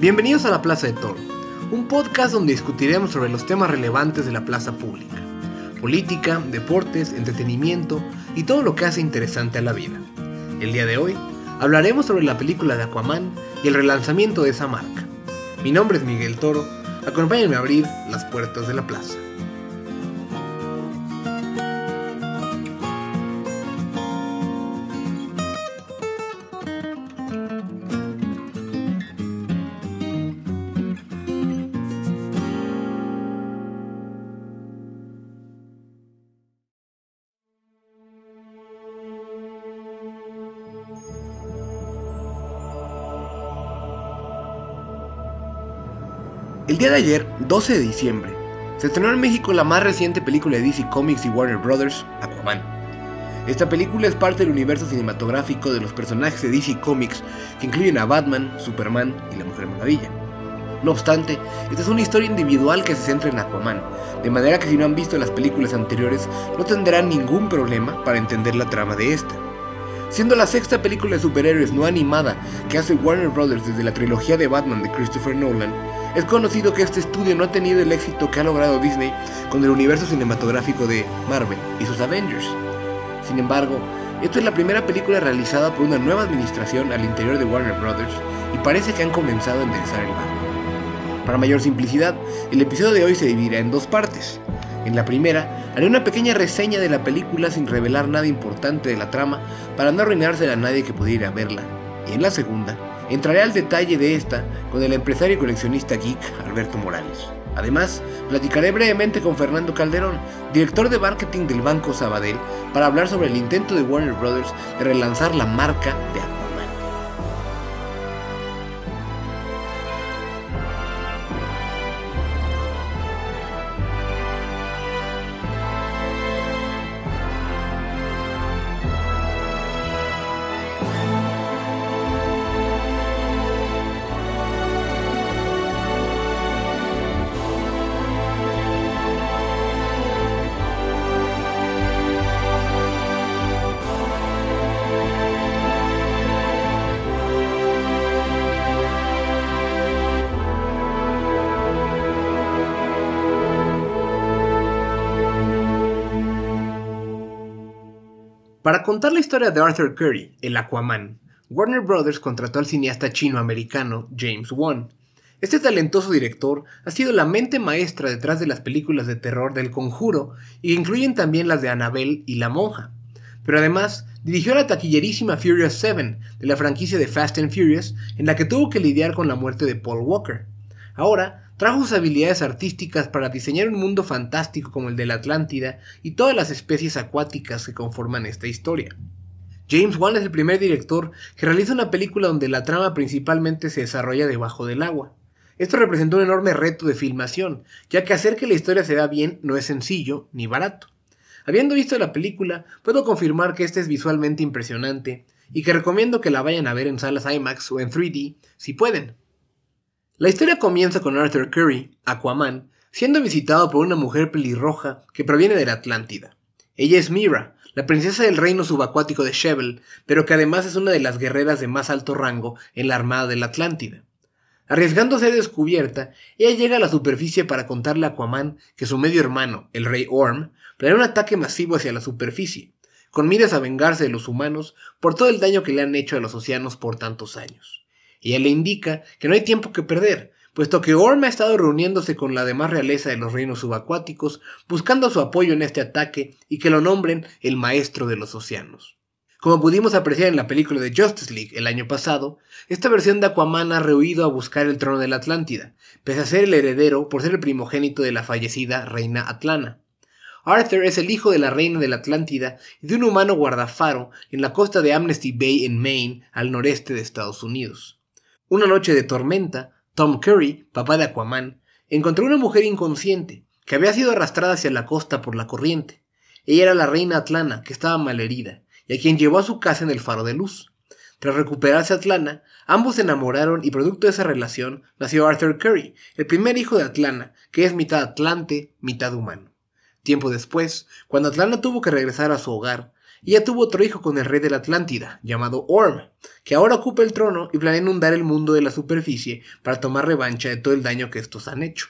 Bienvenidos a la Plaza de Toro, un podcast donde discutiremos sobre los temas relevantes de la plaza pública, política, deportes, entretenimiento y todo lo que hace interesante a la vida. El día de hoy hablaremos sobre la película de Aquaman y el relanzamiento de esa marca. Mi nombre es Miguel Toro, acompáñenme a abrir las puertas de la plaza. El día de ayer, 12 de diciembre, se estrenó en México la más reciente película de DC Comics y Warner Bros., Aquaman. Esta película es parte del universo cinematográfico de los personajes de DC Comics que incluyen a Batman, Superman y la Mujer Maravilla. No obstante, esta es una historia individual que se centra en Aquaman, de manera que si no han visto las películas anteriores no tendrán ningún problema para entender la trama de esta. Siendo la sexta película de superhéroes no animada que hace Warner Bros. desde la trilogía de Batman de Christopher Nolan, es conocido que este estudio no ha tenido el éxito que ha logrado Disney con el universo cinematográfico de Marvel y sus Avengers. Sin embargo, esta es la primera película realizada por una nueva administración al interior de Warner Bros. y parece que han comenzado a enderezar el barco. Para mayor simplicidad, el episodio de hoy se dividirá en dos partes. En la primera, haré una pequeña reseña de la película sin revelar nada importante de la trama para no arruinársela a nadie que pudiera verla. Y en la segunda, Entraré al detalle de esta con el empresario y coleccionista geek Alberto Morales. Además, platicaré brevemente con Fernando Calderón, director de marketing del Banco Sabadell, para hablar sobre el intento de Warner Bros. de relanzar la marca de contar la historia de Arthur Curry, el Aquaman, Warner Bros. contrató al cineasta chino-americano James Wan. Este talentoso director ha sido la mente maestra detrás de las películas de terror del Conjuro y incluyen también las de Annabelle y La Monja. Pero además dirigió la taquillerísima Furious 7 de la franquicia de Fast and Furious en la que tuvo que lidiar con la muerte de Paul Walker. Ahora trajo sus habilidades artísticas para diseñar un mundo fantástico como el de la Atlántida y todas las especies acuáticas que conforman esta historia. James Wan es el primer director que realiza una película donde la trama principalmente se desarrolla debajo del agua. Esto representó un enorme reto de filmación, ya que hacer que la historia se vea bien no es sencillo ni barato. Habiendo visto la película, puedo confirmar que esta es visualmente impresionante y que recomiendo que la vayan a ver en salas IMAX o en 3D si pueden. La historia comienza con Arthur Curry, Aquaman, siendo visitado por una mujer pelirroja que proviene de la Atlántida. Ella es Mira, la princesa del reino subacuático de Shevel, pero que además es una de las guerreras de más alto rango en la Armada de la Atlántida. Arriesgando a ser descubierta, ella llega a la superficie para contarle a Aquaman que su medio hermano, el rey Orm, planea un ataque masivo hacia la superficie, con miras a vengarse de los humanos por todo el daño que le han hecho a los océanos por tantos años. Ella le indica que no hay tiempo que perder, puesto que Orm ha estado reuniéndose con la demás realeza de los reinos subacuáticos, buscando su apoyo en este ataque y que lo nombren el maestro de los océanos. Como pudimos apreciar en la película de Justice League el año pasado, esta versión de Aquaman ha rehuido a buscar el trono de la Atlántida, pese a ser el heredero por ser el primogénito de la fallecida reina Atlana. Arthur es el hijo de la reina de la Atlántida y de un humano guardafaro en la costa de Amnesty Bay en Maine, al noreste de Estados Unidos. Una noche de tormenta, Tom Curry, papá de Aquaman, encontró una mujer inconsciente que había sido arrastrada hacia la costa por la corriente. Ella era la reina Atlana, que estaba malherida, y a quien llevó a su casa en el faro de luz. Tras recuperarse Atlana, ambos se enamoraron y producto de esa relación nació Arthur Curry, el primer hijo de Atlana, que es mitad atlante, mitad humano. Tiempo después, cuando Atlana tuvo que regresar a su hogar, y ya tuvo otro hijo con el rey de la Atlántida, llamado Orm, que ahora ocupa el trono y planea inundar el mundo de la superficie para tomar revancha de todo el daño que estos han hecho.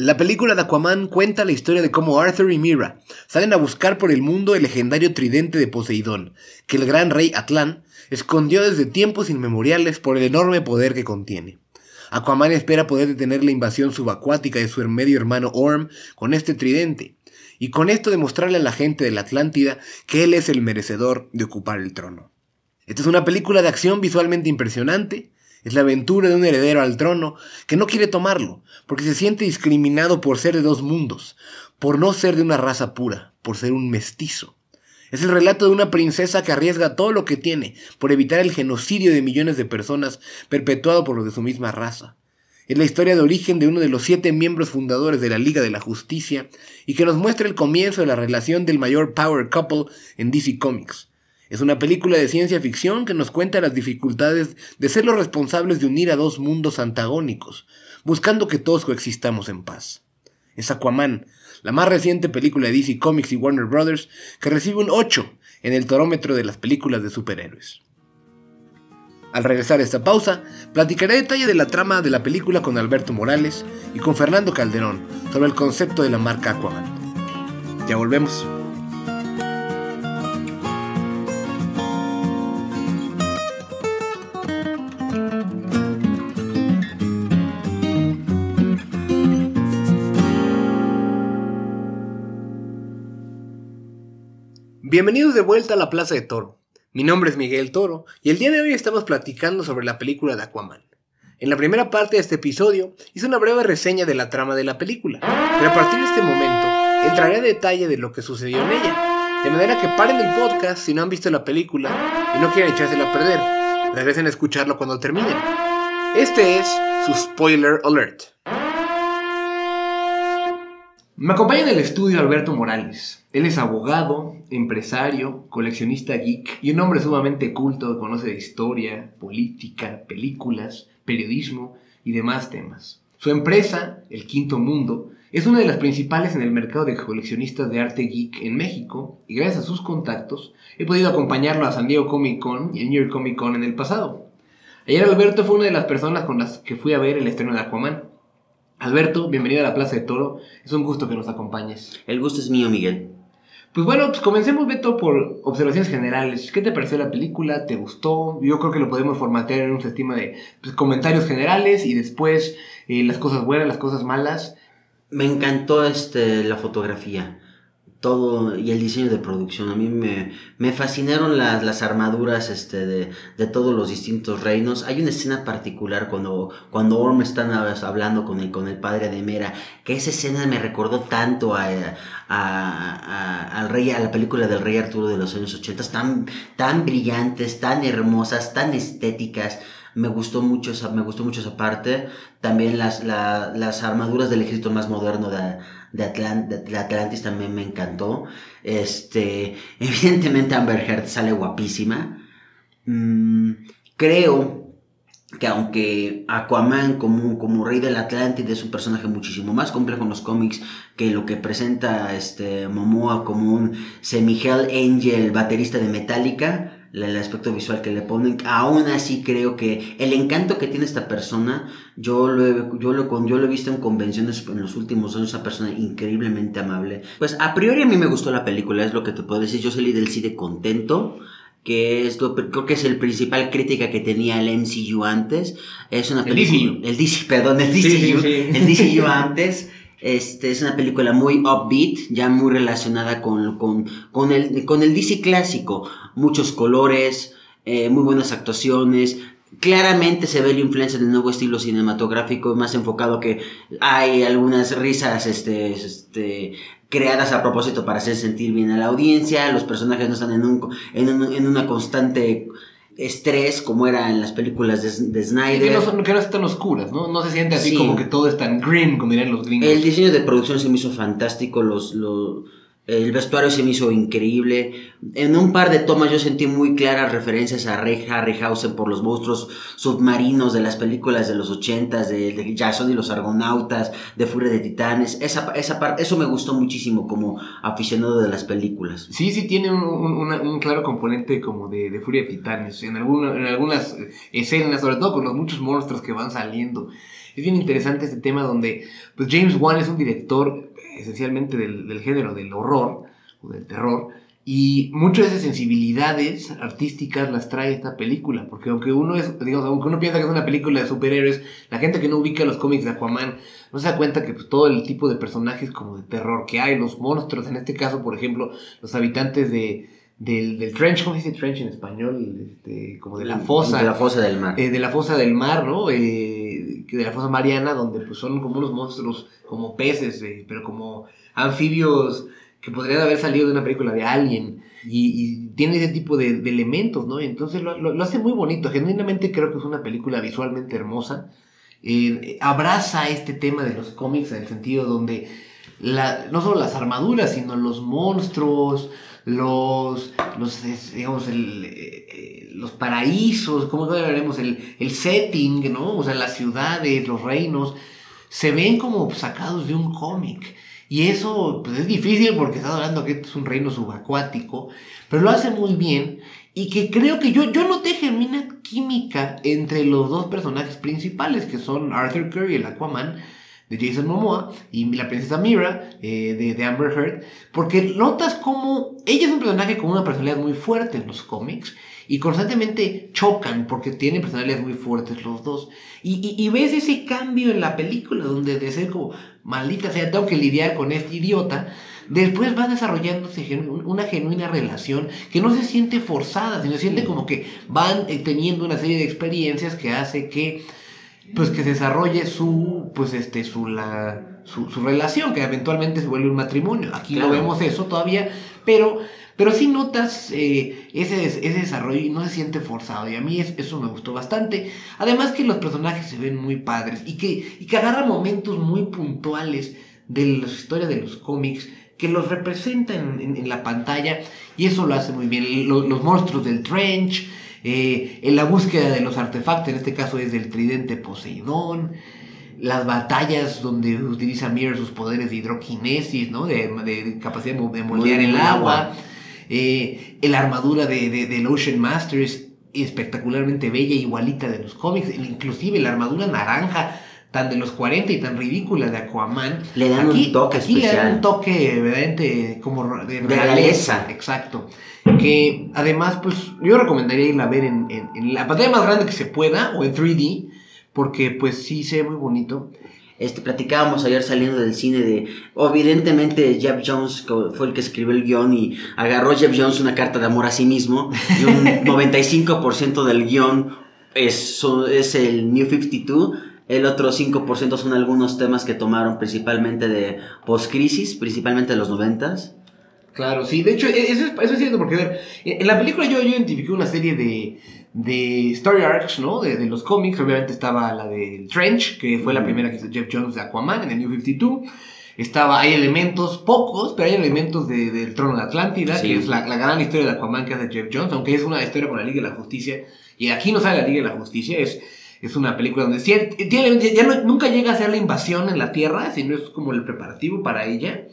La película de Aquaman cuenta la historia de cómo Arthur y Mira salen a buscar por el mundo el legendario tridente de Poseidón, que el gran rey Atlán escondió desde tiempos inmemoriales por el enorme poder que contiene. Aquaman espera poder detener la invasión subacuática de su medio hermano Orm con este tridente, y con esto demostrarle a la gente de la Atlántida que él es el merecedor de ocupar el trono. Esta es una película de acción visualmente impresionante, es la aventura de un heredero al trono que no quiere tomarlo, porque se siente discriminado por ser de dos mundos, por no ser de una raza pura, por ser un mestizo. Es el relato de una princesa que arriesga todo lo que tiene por evitar el genocidio de millones de personas perpetuado por los de su misma raza. Es la historia de origen de uno de los siete miembros fundadores de la Liga de la Justicia y que nos muestra el comienzo de la relación del mayor power couple en DC Comics. Es una película de ciencia ficción que nos cuenta las dificultades de ser los responsables de unir a dos mundos antagónicos, buscando que todos coexistamos en paz. Es Aquaman, la más reciente película de DC Comics y Warner Bros., que recibe un 8 en el torómetro de las películas de superhéroes. Al regresar a esta pausa, platicaré detalle de la trama de la película con Alberto Morales y con Fernando Calderón sobre el concepto de la marca Aquaman. Ya volvemos. Bienvenidos de vuelta a la Plaza de Toro. Mi nombre es Miguel Toro y el día de hoy estamos platicando sobre la película de Aquaman. En la primera parte de este episodio hice una breve reseña de la trama de la película, pero a partir de este momento entraré a detalle de lo que sucedió en ella, de manera que paren el podcast si no han visto la película y no quieren echársela a perder. Regresen a escucharlo cuando terminen. Este es su spoiler alert. Me acompaña en el estudio Alberto Morales. Él es abogado, empresario, coleccionista geek y un hombre sumamente culto que conoce historia, política, películas, periodismo y demás temas. Su empresa, El Quinto Mundo, es una de las principales en el mercado de coleccionistas de arte geek en México y gracias a sus contactos he podido acompañarlo a San Diego Comic Con y a New York Comic Con en el pasado. Ayer Alberto fue una de las personas con las que fui a ver el estreno de Aquaman. Alberto, bienvenido a la Plaza de Toro. Es un gusto que nos acompañes. El gusto es mío, Miguel. Pues bueno, pues comencemos, Beto, por observaciones generales. ¿Qué te pareció la película? ¿Te gustó? Yo creo que lo podemos formatear en un sistema de pues, comentarios generales y después eh, las cosas buenas, las cosas malas. Me encantó este, la fotografía todo y el diseño de producción. A mí me, me fascinaron las, las armaduras este, de, de, todos los distintos reinos. Hay una escena particular cuando, cuando Orm está hablando con el, con el padre de Mera, que esa escena me recordó tanto a, a, al rey, a la película del rey Arturo de los años 80, tan, tan brillantes, tan hermosas, tan estéticas me gustó mucho esa, me gustó mucho esa parte. También las, la, las armaduras del ejército más moderno de, de, Atlantis también me encantó. Este, evidentemente Amber Heard sale guapísima. Mm, creo que aunque Aquaman como, como rey del Atlántida es un personaje muchísimo más complejo en los cómics que lo que presenta este Momoa como un semi-hell angel baterista de Metallica, el aspecto visual que le ponen. Aún así creo que el encanto que tiene esta persona, yo lo he, yo lo, yo lo he visto en convenciones en los últimos años, una persona increíblemente amable. Pues a priori a mí me gustó la película, es lo que te puedo decir. Yo salí del cine contento que es creo que es el principal crítica que tenía el MCU antes. Es una película. El DC. perdón, el DCU. El DCU antes. Este, es una película muy upbeat, ya muy relacionada con, con, con, el, con el DC clásico. Muchos colores, eh, muy buenas actuaciones. Claramente se ve la influencia del nuevo estilo cinematográfico, más enfocado que hay algunas risas este, este, creadas a propósito para hacer sentir bien a la audiencia. Los personajes no están en, un, en, un, en una constante estrés como era en las películas de, Snyder. Que no, son, que no están oscuras, ¿no? No se siente así como que todo es tan grim, como dirían los gringos. El diseño de producción se me hizo fantástico, los, los El vestuario se me hizo increíble. En un par de tomas yo sentí muy claras referencias a Ray Harryhausen por los monstruos submarinos de las películas de los ochentas, de, de Jason y los Argonautas, de Furia de Titanes. Esa, esa eso me gustó muchísimo como aficionado de las películas. Sí, sí, tiene un, un- claro componente como de, Furia de Titanes. En, alguna- en algunas escenas, sobre todo con los muchos monstruos que van saliendo. Es bien interesante este tema donde pues James Wan es un director esencialmente del, del género del horror o del terror. Y muchas de esas sensibilidades artísticas las trae esta película. Porque aunque uno es, digamos, aunque uno piensa que es una película de superhéroes, la gente que no ubica los cómics de Aquaman no se da cuenta que pues, todo el tipo de personajes como de terror que hay, los monstruos, en este caso, por ejemplo, los habitantes de, del, del trench, ¿cómo se dice trench en español? Este, como de la fosa. De la fosa del mar. eh, de la fosa del mar, ¿no? Eh, de la fosa mariana, donde pues son como unos monstruos, como peces, eh, pero como anfibios que podrían haber salido de una película de Alien. Y, y tiene ese tipo de, de elementos, ¿no? Entonces lo, lo- lo hace muy bonito. Genuinamente creo que es una película visualmente hermosa. Eh, abraza este tema de los cómics en el sentido donde la- no solo las armaduras, sino los monstruos, los, los digamos, eh, los paraísos, ¿cómo veremos? El, el setting, ¿no? O sea, las ciudades, los reinos, se ven como sacados de un cómic. Y eso pues, es difícil porque estás hablando que es un reino subacuático, pero lo hace muy bien. Y que creo que yo, yo noté genuina química entre los dos personajes principales, que son Arthur Curry, el Aquaman, de Jason Momoa, y la princesa Mira, eh, de, de Amber Heard, porque notas como ella es un personaje con una personalidad muy fuerte en los cómics, y constantemente chocan porque tienen personalidades muy fuertes los dos. Y, y- y ves ese cambio en la película, donde de ser como, maldita sea, tengo que lidiar con este idiota, después va desarrollándose una genuina relación que no se siente forzada, sino se siente como que van eh, teniendo una serie de experiencias que hace que pues que se desarrolle su pues este su la su, su relación que eventualmente se vuelve un matrimonio. Aquí no Claro. vemos eso todavía pero pero sí notas eh, ese, ese desarrollo y no se siente forzado. Y a mí es- eso me gustó bastante. Además que los personajes se ven muy padres y que y que agarran momentos muy puntuales de las historias de los cómics que los representan en, en la pantalla y eso lo hace muy bien. Lo- los monstruos del trench eh, en la búsqueda de los artefactos, en este caso es del tridente Poseidón, las batallas donde utiliza Mir sus poderes de hidroquinesis, ¿no? de, de capacidad de mo- de moldear el agua, agua. eh, la armadura de, de- del Ocean Master es espectacularmente bella, igualita de los cómics, inclusive la armadura naranja tan de los 40 y tan ridícula de Aquaman. Le dan un toque aquí le dan especial. un toque verdaderamente como de De realeza. Exacto. Que además, pues yo recomendaría irla a ver en, en- en la pantalla más grande que se pueda o en 3D, porque pues sí se ve muy bonito. Este, platicábamos ayer saliendo del cine de, evidentemente Jeff Jones fue el que escribió el guion y agarró Jeff Jones una carta de amor a sí mismo y un 95% del guion es, es el New 52, el otro 5% son algunos temas que tomaron principalmente de post-crisis, principalmente de los 90s. Claro, sí, de hecho, e- eso es, eso es cierto, porque a ver, en la película yo, yo identifiqué una serie de, de story arcs, ¿no? De, de los cómics, obviamente estaba la del Trench, que fue la primera que hizo Jeff Jones de Aquaman en el New 52. Estaba, hay elementos, pocos, pero hay elementos de- del Trono de Atlántida, Sí. que es la, la gran historia de Aquaman que hace Jeff Jones, aunque es una historia con la Liga de la Justicia, y aquí no sale la Liga de la Justicia, es, es una película donde tiene- ya no- nunca llega a ser la invasión en la Tierra, sino es como el preparativo para ella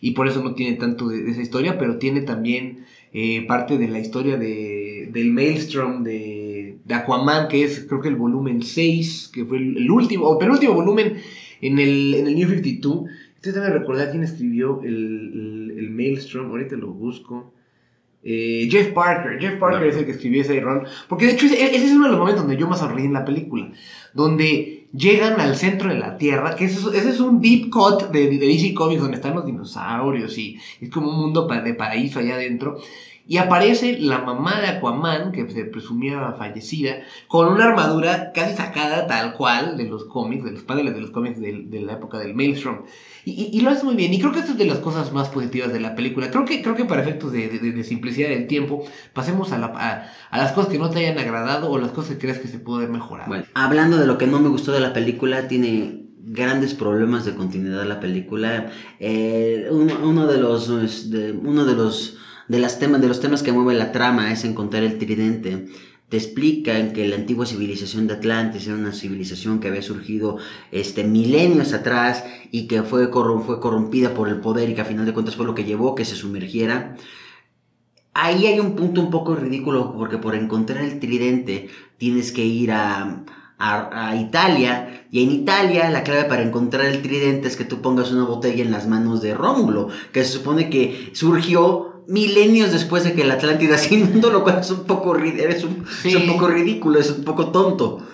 y por eso no tiene tanto de, esa historia, pero tiene también eh, parte de la historia de, del Maelstrom de, Aquaman, que es creo que el volumen 6, que fue el, último, o penúltimo volumen en el, en el New 52. Ustedes deben recordar quién escribió el, el Maelstrom, ahorita lo busco. Eh, Jeff Parker, Jeff Parker es el que escribió ese run, porque de hecho ese, ese es uno de los momentos donde yo más sonreí en la película, donde llegan al centro de la Tierra, que ese es, ese es un deep cut de, de DC Comics donde están los dinosaurios y es como un mundo de paraíso allá adentro. Y aparece la mamá de Aquaman, que se presumía fallecida, con una armadura casi sacada tal cual de los cómics, de los paneles de los cómics del- de, la época del Maelstrom. Y, lo hace muy bien. Y creo que esto es de las cosas más positivas de la película. Creo que, creo que para efectos de, de- de simplicidad del tiempo, pasemos a, la- a- a las cosas que no te hayan agradado o las cosas que crees que se pudo haber mejorado. Bueno, hablando de lo que no me gustó de la película, tiene grandes problemas de continuidad de la película. Eh, uno, de los, uno de los, de las de los temas que mueve la trama es encontrar el tridente te explican que la antigua civilización de Atlantis era una civilización que había surgido este, milenios atrás y que fue, fue corrompida por el poder y que a final de cuentas fue lo que llevó que se sumergiera. Ahí hay un punto un poco ridículo porque por encontrar el tridente tienes que ir a, a, Italia y en Italia la clave para encontrar el tridente es que tú pongas una botella en las manos de Rómulo, que se supone que surgió milenios después de que la Atlántida se inundó, lo cual es un poco, es un, un poco ridículo, es un poco tonto.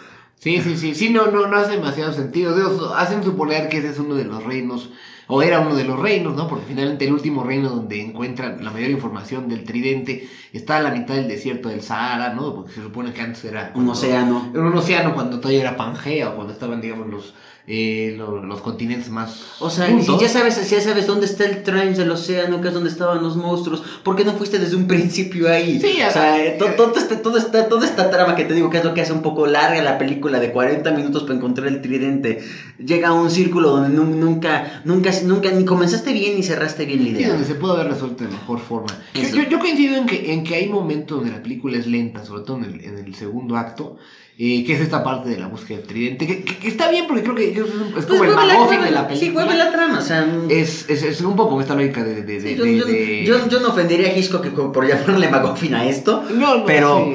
Sí, sí, sí, sí, no, no, no hace demasiado sentido. hacen suponer que ese es uno de los reinos, o era uno de los reinos, ¿no? Porque finalmente el último reino donde encuentran la mayor información del tridente está a la mitad del desierto del Sahara, ¿no? Porque se supone que antes era... un océano. Era un océano cuando todavía era Pangea, o cuando estaban, digamos, los eh, los continentes más. O sea, si ya sabes, si ya sabes dónde está el trench del océano, que es donde estaban los monstruos, ¿por qué no fuiste desde un principio ahí? Sí, o sea, eh, todo, este, todo esta, toda esta trama que te digo que es lo que hace un poco larga la película de 40 minutos para encontrar el tridente, llega a un círculo donde nunca, nunca, nunca, ni comenzaste bien ni cerraste bien la idea. Sí, donde se puede haber resuelto de mejor forma. Yo, yo, coincido en que, en que hay momentos donde la película es lenta, sobre todo en el, en el segundo acto eh, que es esta parte de la búsqueda del tridente, que, está bien porque creo que es, pues como el magófin de la película. Sí, mueve la trama, o sea... Es, es, es un poco esta lógica de... de, de, yo, yo, no ofendería a Hitchcock por llamarle magófin a esto, no, no, pero...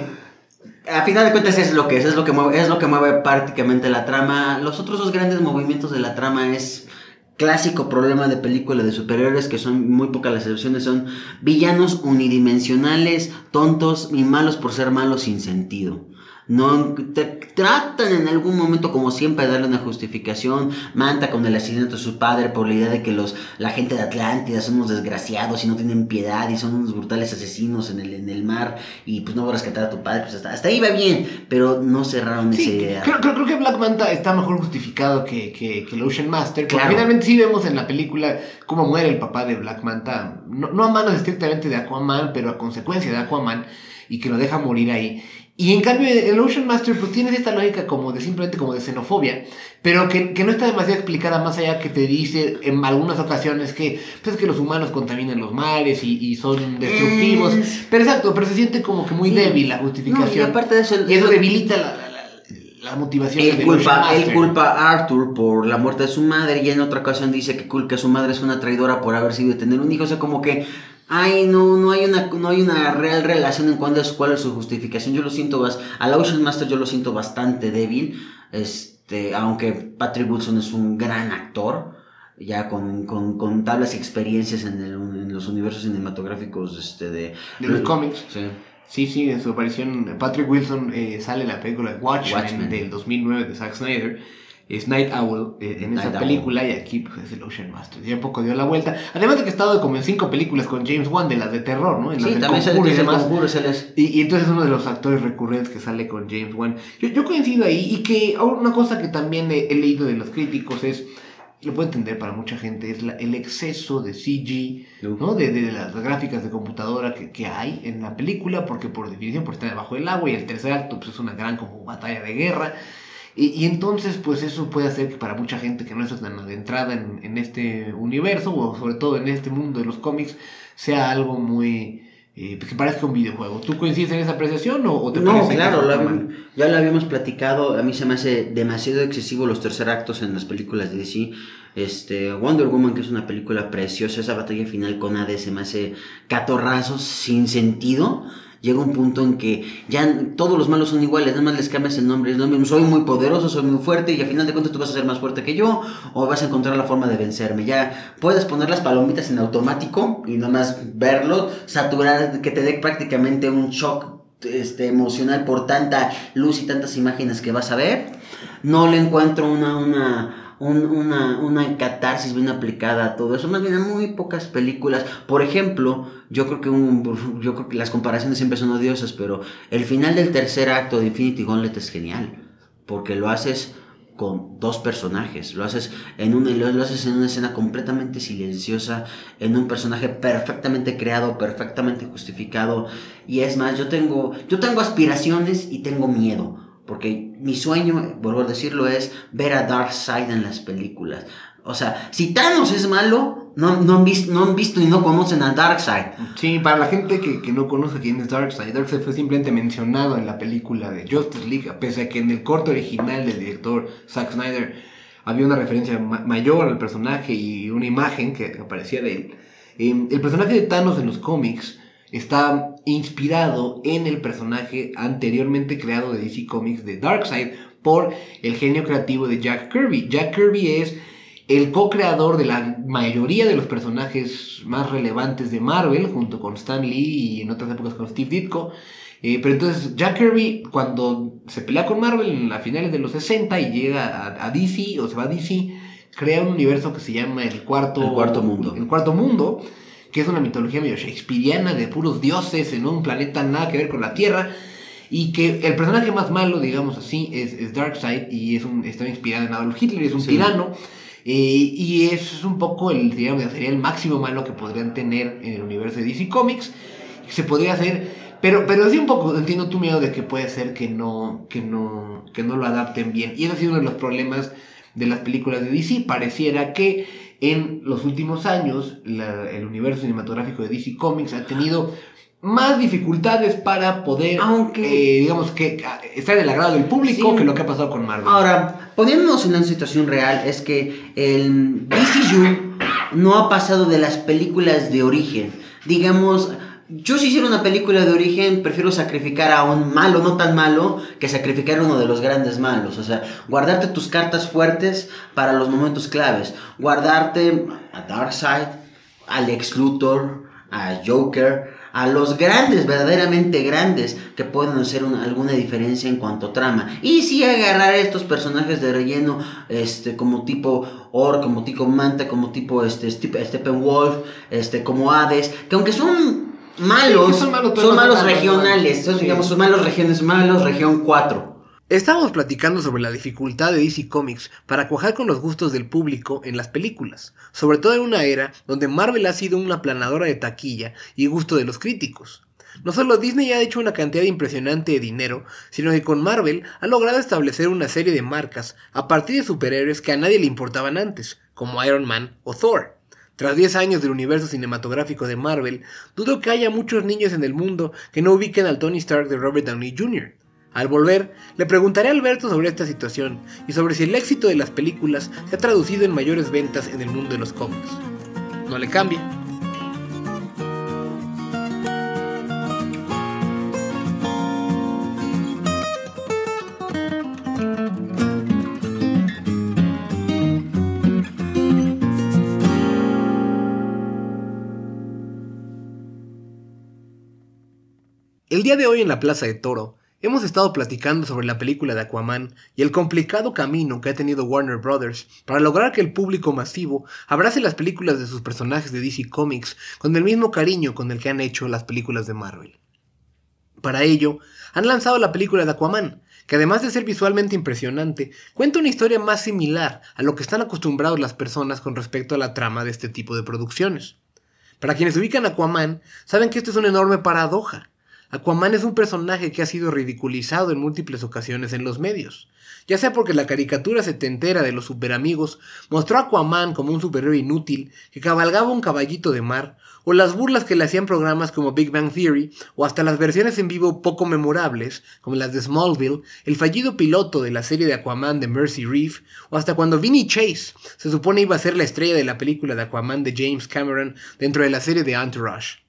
A final de cuentas es lo que es, es lo que mueve, es lo que mueve prácticamente la trama. Los otros dos grandes movimientos de la trama es clásico problema de película de superhéroes que son muy pocas las excepciones son villanos unidimensionales, tontos y malos por ser malos sin sentido no te tratan en algún momento como siempre de darle una justificación manta con el asesinato de su padre por la idea de que los la gente de Atlántida son unos desgraciados y no tienen piedad y son unos brutales asesinos en el, en el mar y pues no va a rescatar a tu padre pues hasta, hasta ahí va bien pero no cerraron esa idea creo, creo, que Black Manta está mejor justificado que, que, el Ocean Master porque finalmente sí vemos en la película cómo muere el papá de Black Manta no, no a manos estrictamente de Aquaman pero a consecuencia de Aquaman y que lo deja morir ahí y en cambio, el Ocean Master pues tienes esta lógica como de simplemente como de xenofobia, pero que, no está demasiado explicada más allá que te dice en algunas ocasiones que, pues, que los humanos contaminan los mares y, son destructivos. Pero exacto, pero se siente como que muy débil la justificación. y aparte de eso, y eso debilita la, motivación. Él culpa, él culpa a Arthur por la muerte de su madre y en otra ocasión dice que, que su madre es una traidora por haber sido tener un hijo. O sea, como que Ay, no, no hay una, no hay una real relación en cuanto a cuál es su justificación. Yo lo siento, a la Ocean Master yo lo siento bastante débil. Este, aunque Patrick Wilson es un gran actor, ya con, con, con tablas y experiencias en, el, en, los universos cinematográficos este, de, de los cómics. Sí. Sí, sí, en su aparición, Patrick Wilson eh, sale en la película Watchmen, Watchmen, del 2009 de Zack Snyder es Night Owl eh, en esa película y aquí pues, es el Ocean Master. Ya poco dio la vuelta. Además de que ha estado como en cinco películas con James Wan de las de terror, ¿no? En sí, también se y demás. Y, y, entonces es uno de los actores recurrentes que sale con James Wan. Yo, yo coincido ahí y que una cosa que también he, leído de los críticos es lo puedo entender para mucha gente, es el exceso de CG, ¿no? De, de, las gráficas de computadora que, que, hay en la película, porque por definición por estar debajo del agua y el tercer acto pues, es una gran como batalla de guerra. Y, entonces, pues eso puede hacer que para mucha gente que no está tan adentrada en, en, este universo, o sobre todo en este mundo de los cómics, sea algo muy... Eh, pues que parezca un videojuego. ¿Tú coincides en esa apreciación o, te No, claro, ya lo habíamos platicado. A mí se me hace demasiado excesivo los tercer actos en las películas de DC. Este, Wonder Woman, que es una película preciosa, esa batalla final con Hades se me hace catorrazos sin sentido llega un punto en que ya todos los malos son iguales, nada más les cambias el nombre, es soy muy poderoso, soy muy fuerte y al final de cuentas tú vas a ser más fuerte que yo o vas a encontrar la forma de vencerme. Ya puedes poner las palomitas en automático y nada más verlo, saturar, que te dé prácticamente un shock este, emocional por tanta luz y tantas imágenes que vas a ver. No le encuentro una, una una, una catarsis bien aplicada a todo eso. Más bien, muy pocas películas. Por ejemplo, yo creo que un, yo creo que las comparaciones siempre son odiosas, pero el final del tercer acto de Infinity Gauntlet es genial. Porque lo haces con dos personajes. Lo haces en una, lo haces en una escena completamente silenciosa, en un personaje perfectamente creado, perfectamente justificado. Y es más, yo tengo, yo tengo aspiraciones y tengo miedo porque mi sueño, vuelvo a decirlo, es ver a Darkseid en las películas. O sea, si Thanos es malo, no, no, han, visto, no han visto y no conocen a Darkseid. Sí, para la gente que, que, no conoce quién es Darkseid, Darkseid fue simplemente mencionado en la película de Justice League, pese a que en el corto original del director Zack Snyder había una referencia mayor al personaje y una imagen que aparecía de él. Eh, el personaje de Thanos en los cómics está inspirado en el personaje anteriormente creado de DC Comics de Darkseid por el genio creativo de Jack Kirby. Jack Kirby es el co-creador de la mayoría de los personajes más relevantes de Marvel, junto con Stan Lee y en otras épocas con Steve Ditko. Eh, pero entonces Jack Kirby, cuando se pelea con Marvel en las finales de los 60 y llega a, DC, o se va a DC, crea un universo que se llama el cuarto, el cuarto mundo. El cuarto mundo que es una mitología medio shakespeariana de puros dioses en un planeta nada que ver con la Tierra. Y que el personaje más malo, digamos así, es, Darkseid y es un, está inspirado en Adolf Hitler, es un tirano. Eh, y es un poco el, digamos, sería el máximo malo que podrían tener en el universo de DC Comics. Se podría hacer, pero, pero sí un poco, entiendo tu miedo de que puede ser que no, que no, que no lo adapten bien. Y ese ha sido uno de los problemas de las películas de DC. Pareciera que en los últimos años el universo cinematográfico de DC Comics ha tenido más dificultades para poder, Aunque, eh, digamos, que estar del agrado del público que lo que ha pasado con Marvel. Ahora, poniéndonos en una situación real, es que el DCU no ha pasado de las películas de origen. Digamos, yo si hiciera una película de origen, prefiero sacrificar a un malo no tan malo que sacrificar a uno de los grandes malos. O sea, guardarte tus cartas fuertes para los momentos claves. Guardarte a Darkseid, a Lex Luthor, a Joker, a los grandes, verdaderamente grandes, que pueden hacer alguna diferencia en cuanto a trama. Y si agarrar estos personajes de relleno, este, como tipo Or, como tipo Manta, como tipo este, Steppenwolf, este, como Hades, que aunque son malos, son malos, regionales, son, digamos, son malos regiones, malos región 4. Estábamos platicando sobre la dificultad de DC Comics para cuajar con los gustos del público en las películas, sobre todo en una era donde Marvel ha sido una planadora de taquilla y gusto de los críticos. No solo Disney ha hecho una cantidad impresionante de dinero, sino que con Marvel ha logrado establecer una serie de marcas a partir de superhéroes que a nadie le importaban antes, como Iron Man o Thor. Tras 10 años del universo cinematográfico de Marvel, dudo que haya muchos niños en el mundo que no ubiquen al Tony Stark de Robert Downey Jr. Al volver, le preguntaré a Alberto sobre esta situación y sobre si el éxito de las películas se ha traducido en mayores ventas en el mundo de los cómics. No le cambie. Día de hoy en la Plaza de Toro hemos estado platicando sobre la película de Aquaman y el complicado camino que ha tenido Warner Brothers para lograr que el público masivo abrace las películas de sus personajes de DC Comics con el mismo cariño con el que han hecho las películas de Marvel. Para ello, han lanzado la película de Aquaman, que además de ser visualmente impresionante, cuenta una historia más similar a lo que están acostumbrados las personas con respecto a la trama de este tipo de producciones. Para quienes ubican Aquaman, saben que esto es una enorme paradoja Aquaman es un personaje que ha sido ridiculizado en múltiples ocasiones en los medios, ya sea porque la caricatura setentera de los superamigos mostró a Aquaman como un superhéroe inútil que cabalgaba un caballito de mar, o las burlas que le hacían programas como Big Bang Theory, o hasta las versiones en vivo poco memorables, como las de Smallville, el fallido piloto de la serie de Aquaman de Mercy Reef, o hasta cuando Vinny Chase se supone iba a ser la estrella de la película de Aquaman de James Cameron dentro de la serie de Entourage.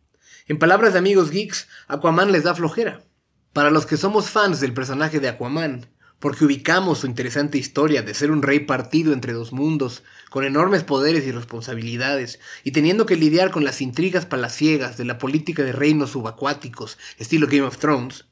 En palabras de amigos geeks, Aquaman les da flojera. Para los que somos fans del personaje de Aquaman, porque ubicamos su interesante historia de ser un rey partido entre dos mundos, con enormes poderes y responsabilidades, y teniendo que lidiar con las intrigas palaciegas de la política de reinos subacuáticos, estilo Game of Thrones,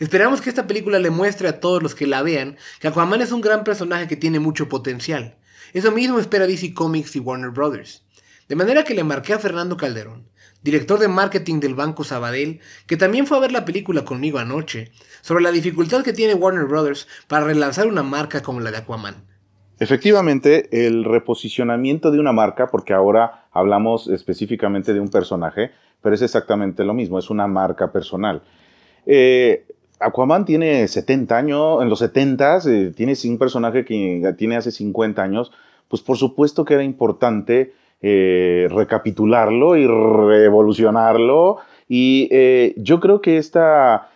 esperamos que esta película le muestre a todos los que la vean que Aquaman es un gran personaje que tiene mucho potencial. Eso mismo espera DC Comics y Warner Brothers. De manera que le marqué a Fernando Calderón, director de marketing del Banco Sabadell, que también fue a ver la película conmigo anoche, sobre la dificultad que tiene Warner Brothers para relanzar una marca como la de Aquaman. Efectivamente, el reposicionamiento de una marca, porque ahora hablamos específicamente de un personaje, pero es exactamente lo mismo, es una marca personal. Eh, Aquaman tiene 70 años, en los 70 eh, tiene un personaje que tiene hace 50 años, pues por supuesto que era importante eh, recapitularlo y revolucionarlo. Y eh, yo creo que esta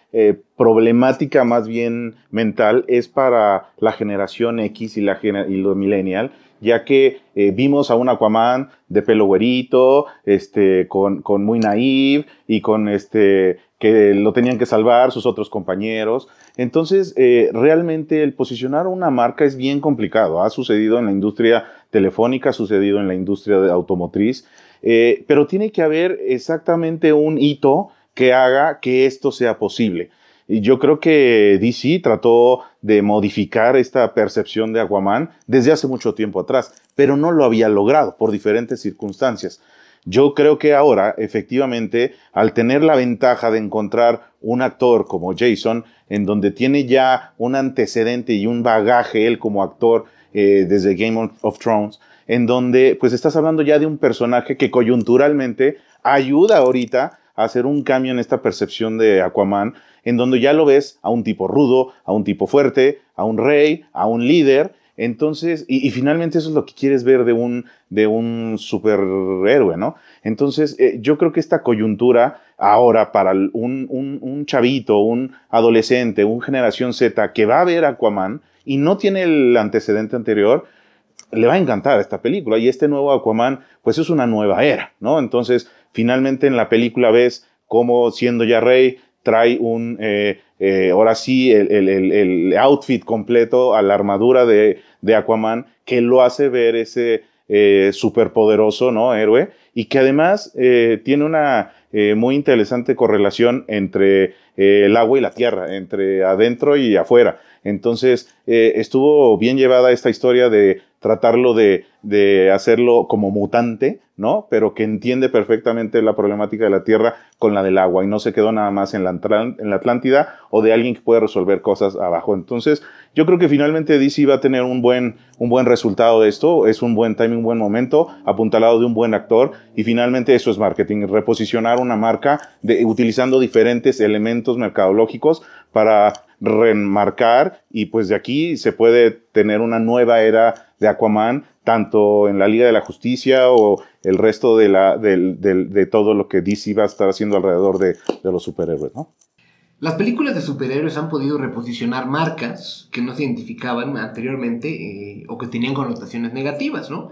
problemática más bien mental es para la generación X y, la, y los millennial, ya que vimos a un Aquaman de pelo güerito, este, con, con muy naive y con este, que lo tenían que salvar sus otros compañeros. Entonces, eh, realmente el posicionar una marca es bien complicado. Ha sucedido en la industria telefónica, ha sucedido en la industria de automotriz, eh, pero tiene que haber exactamente un hito que haga que esto sea posible. Y yo creo que DC trató de modificar esta percepción de Aquaman desde hace mucho tiempo atrás, pero no lo había logrado por diferentes circunstancias. Yo creo que ahora, efectivamente, al tener la ventaja de encontrar un actor como Jason, en donde tiene ya un antecedente y un bagaje él como actor eh, desde Game of Thrones, en donde pues estás hablando ya de un personaje que coyunturalmente ayuda ahorita a hacer un cambio en esta percepción de Aquaman, en donde ya lo ves a un tipo rudo, a un tipo fuerte, a un rey, a un líder, entonces, y, finalmente eso es lo que quieres ver de un, de un superhéroe, ¿no? Entonces, eh, yo creo que esta coyuntura ahora para un, un, un, chavito, un adolescente, un generación Z que va a ver Aquaman y no tiene el antecedente anterior, le va a encantar esta película. Y este nuevo Aquaman, pues es una nueva era, ¿no? Entonces, finalmente en la película ves cómo siendo ya rey, trae un, eh, eh, ahora sí, el, outfit completo a la armadura de, Aquaman, que lo hace ver ese eh, superpoderoso, ¿no? Héroe, y que además tiene una muy interesante correlación entre el agua y la tierra, entre adentro y afuera. Entonces, estuvo bien llevada esta historia de tratarlo de, de, hacerlo como mutante, ¿no? Pero que entiende perfectamente la problemática de la Tierra con la del agua y no se quedó nada más en la, en la Atlántida o de alguien que puede resolver cosas abajo. Entonces, yo creo que finalmente DC va a tener un buen, un buen resultado de esto, es un buen timing, un buen momento, apuntalado de un buen actor y finalmente eso es marketing, reposicionar una marca de, utilizando diferentes elementos mercadológicos para remarcar y pues de aquí se puede tener una nueva era de Aquaman, tanto en la Liga de la Justicia o el resto de, la, de, todo lo que DC va a estar haciendo alrededor de, los superhéroes, ¿no? Las películas de superhéroes han podido reposicionar marcas que no se identificaban anteriormente eh, o que tenían connotaciones negativas, ¿no?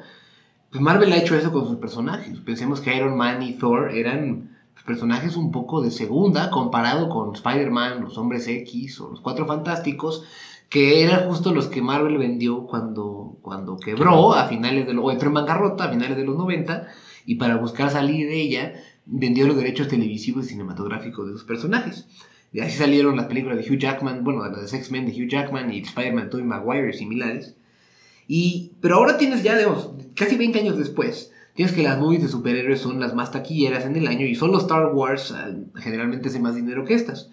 Pues Marvel ha hecho eso con sus personajes. Pensemos que Iron Man y Thor eran personajes un poco de segunda comparado con Spider-Man, los Hombres X o los Cuatro Fantásticos, que eran justo los que Marvel vendió cuando, cuando quebró a finales de los, o entró en bancarrota a finales de los 90 y para buscar salir de ella vendió los derechos televisivos y cinematográficos de sus personajes. Y así salieron las películas de Hugh Jackman, bueno, las X-Men de Hugh Jackman y Spider-Man Tobey Maguire y similares. Y, pero ahora tienes ya, casi 20 años después, tienes que las movies de superhéroes son las más taquilleras en el año y solo Star Wars ah, generalmente hace más dinero que estas.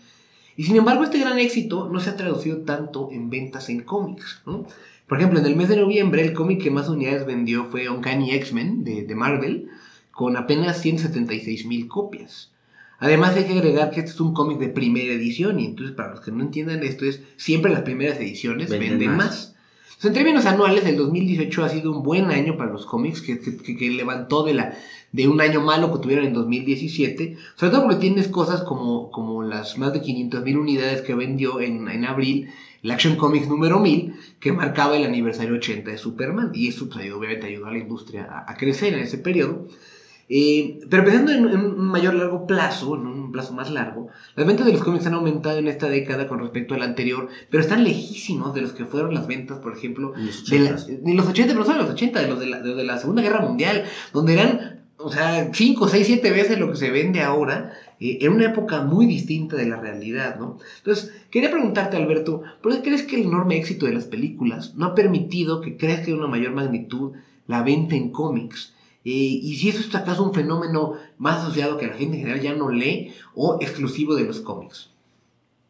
Y sin embargo, este gran éxito no se ha traducido tanto en ventas en cómics. Por ejemplo, en el mes de noviembre, el cómic que más unidades vendió fue Uncanny X-Men de, Marvel, con apenas 176 mil copias. Además, hay que agregar que este es un cómic de primera edición, y entonces, para los que no entiendan esto, es siempre las primeras ediciones venden, más. En términos anuales, el 2018 ha sido un buen año para los cómics, que, que levantó de la de un año malo que tuvieron en 2017, sobre todo porque tienes cosas como, como las más de 500 mil unidades que vendió en, en abril el Action Comics número 1000, que marcaba el aniversario 80 de Superman, y eso pues, obviamente ayudó a la industria a, crecer en ese periodo. Eh, pero pensando en, un mayor largo plazo, en plazo más largo, las ventas de los cómics han aumentado en esta década con respecto a la anterior, pero están lejísimos de los que fueron las ventas, por ejemplo, de, los 80, pero no solo de los 80, de los de, la, de la Segunda Guerra Mundial, donde eran o sea, 5, 6, 7 veces lo que se vende ahora, eh, en una época muy distinta de la realidad, ¿no? Entonces, quería preguntarte, Alberto, ¿por qué crees que el enorme éxito de las películas no ha permitido que crezca de una mayor magnitud la venta en cómics? Eh, y si eso es acaso un fenómeno más asociado que la gente en general ya no lee o exclusivo de los cómics.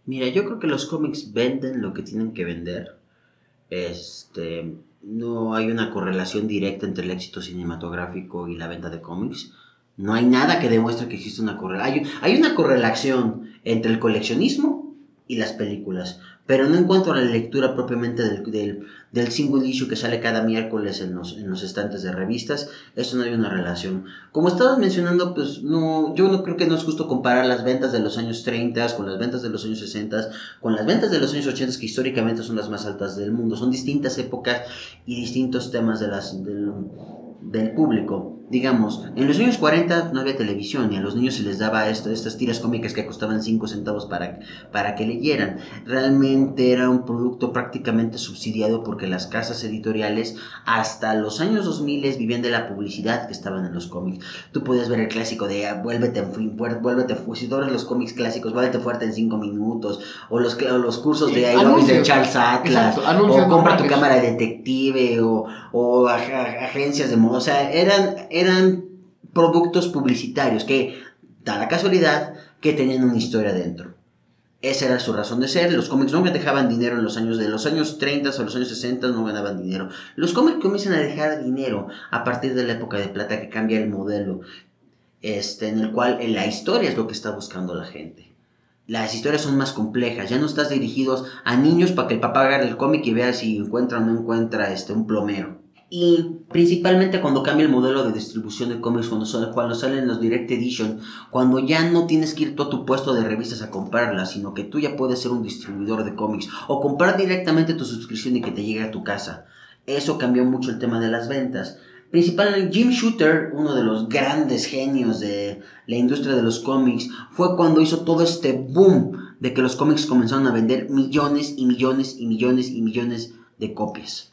Mira, yo creo que los cómics venden lo que tienen que vender. Este, no hay una correlación directa entre el éxito cinematográfico y la venta de cómics. No hay nada que demuestre que existe una correlación. Hay, hay una correlación entre el coleccionismo y las películas. Pero no encuentro la lectura propiamente del, del, del single issue que sale cada miércoles en los, en los estantes de revistas. Eso no hay una relación. Como estabas mencionando, pues no, yo no creo que no es justo comparar las ventas de los años 30 con las ventas de los años 60, con las ventas de los años 80, que históricamente son las más altas del mundo. Son distintas épocas y distintos temas de las, del, del público. Digamos, en los años 40 no había televisión y a los niños se les daba esto, estas tiras cómicas que costaban 5 centavos para, para que leyeran. Realmente era un producto prácticamente subsidiado porque las casas editoriales hasta los años 2000 vivían de la publicidad que estaban en los cómics. Tú puedes ver el clásico de ah, vuélvete, vuélvete, si tú eres los cómics clásicos, vuélvete fuerte en 5 minutos, o los, los cursos de, de Charles Atlas, o compra tu cámara de detective, o, o agencias de moda, o sea, eran eran productos publicitarios que, da la casualidad, que tenían una historia dentro. Esa era su razón de ser. Los cómics no dejaban dinero en los años de los años 30 o los años 60 no ganaban dinero. Los cómics comienzan a dejar dinero a partir de la época de plata que cambia el modelo, este, en el cual la historia es lo que está buscando la gente. Las historias son más complejas, ya no estás dirigidos a niños para que el papá agarre el cómic y vea si encuentra o no encuentra este, un plomero. Y principalmente cuando cambia el modelo de distribución de cómics, cuando, salen los Direct Edition, cuando ya no tienes que ir tú a tu puesto de revistas a comprarlas, sino que tú ya puedes ser un distribuidor de cómics o comprar directamente tu suscripción y que te llegue a tu casa. Eso cambió mucho el tema de las ventas. Principalmente Jim Shooter, uno de los grandes genios de la industria de los cómics, fue cuando hizo todo este boom de que los cómics comenzaron a vender millones y millones y millones y millones de copias.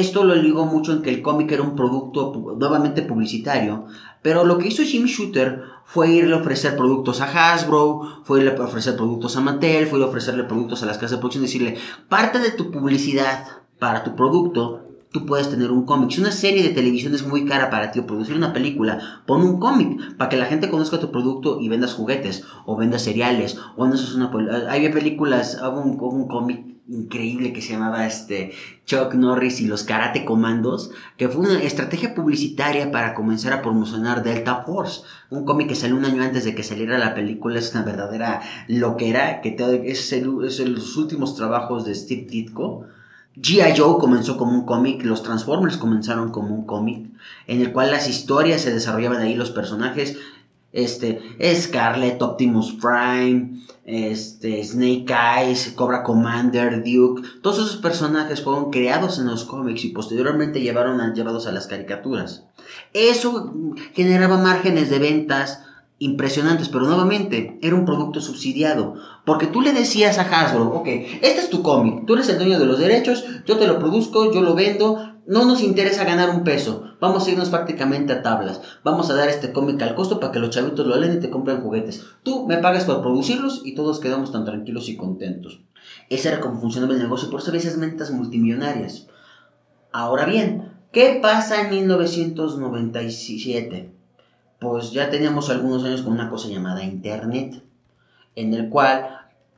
Esto lo ligó mucho en que el cómic era un producto nuevamente publicitario, pero lo que hizo Jim Shooter fue irle a ofrecer productos a Hasbro, fue irle a ofrecer productos a Mattel, fue irle a ofrecerle productos a las casas de producción y decirle, parte de tu publicidad para tu producto, tú puedes tener un cómic. Si una serie de televisión es muy cara para ti o producir una película, pon un cómic para que la gente conozca tu producto y vendas juguetes o vendas cereales o no una hay películas, hago un, un cómic increíble que se llamaba este Chuck Norris y los Karate Comandos, que fue una estrategia publicitaria para comenzar a promocionar Delta Force, un cómic que salió un año antes de que saliera la película, es una verdadera loquera, que es, el, es los últimos trabajos de Steve Ditko. G.I. Joe comenzó como un cómic, los Transformers comenzaron como un cómic, en el cual las historias se desarrollaban ahí, los personajes este, Scarlet, Optimus Prime, este, Snake Eyes, Cobra Commander, Duke, todos esos personajes fueron creados en los cómics y posteriormente llevaron llevados a las caricaturas. Eso generaba márgenes de ventas impresionantes, pero nuevamente era un producto subsidiado, porque tú le decías a Hasbro, ok, este es tu cómic, tú eres el dueño de los derechos, yo te lo produzco, yo lo vendo, no nos interesa ganar un peso, vamos a irnos prácticamente a tablas, vamos a dar este cómic al costo para que los chavitos lo leen y te compren juguetes. Tú me pagas por producirlos y todos quedamos tan tranquilos y contentos. Ese era como funcionaba el negocio, por eso esas ventas multimillonarias. Ahora bien, ¿qué pasa en 1997? Pues ya teníamos algunos años con una cosa llamada Internet, en el cual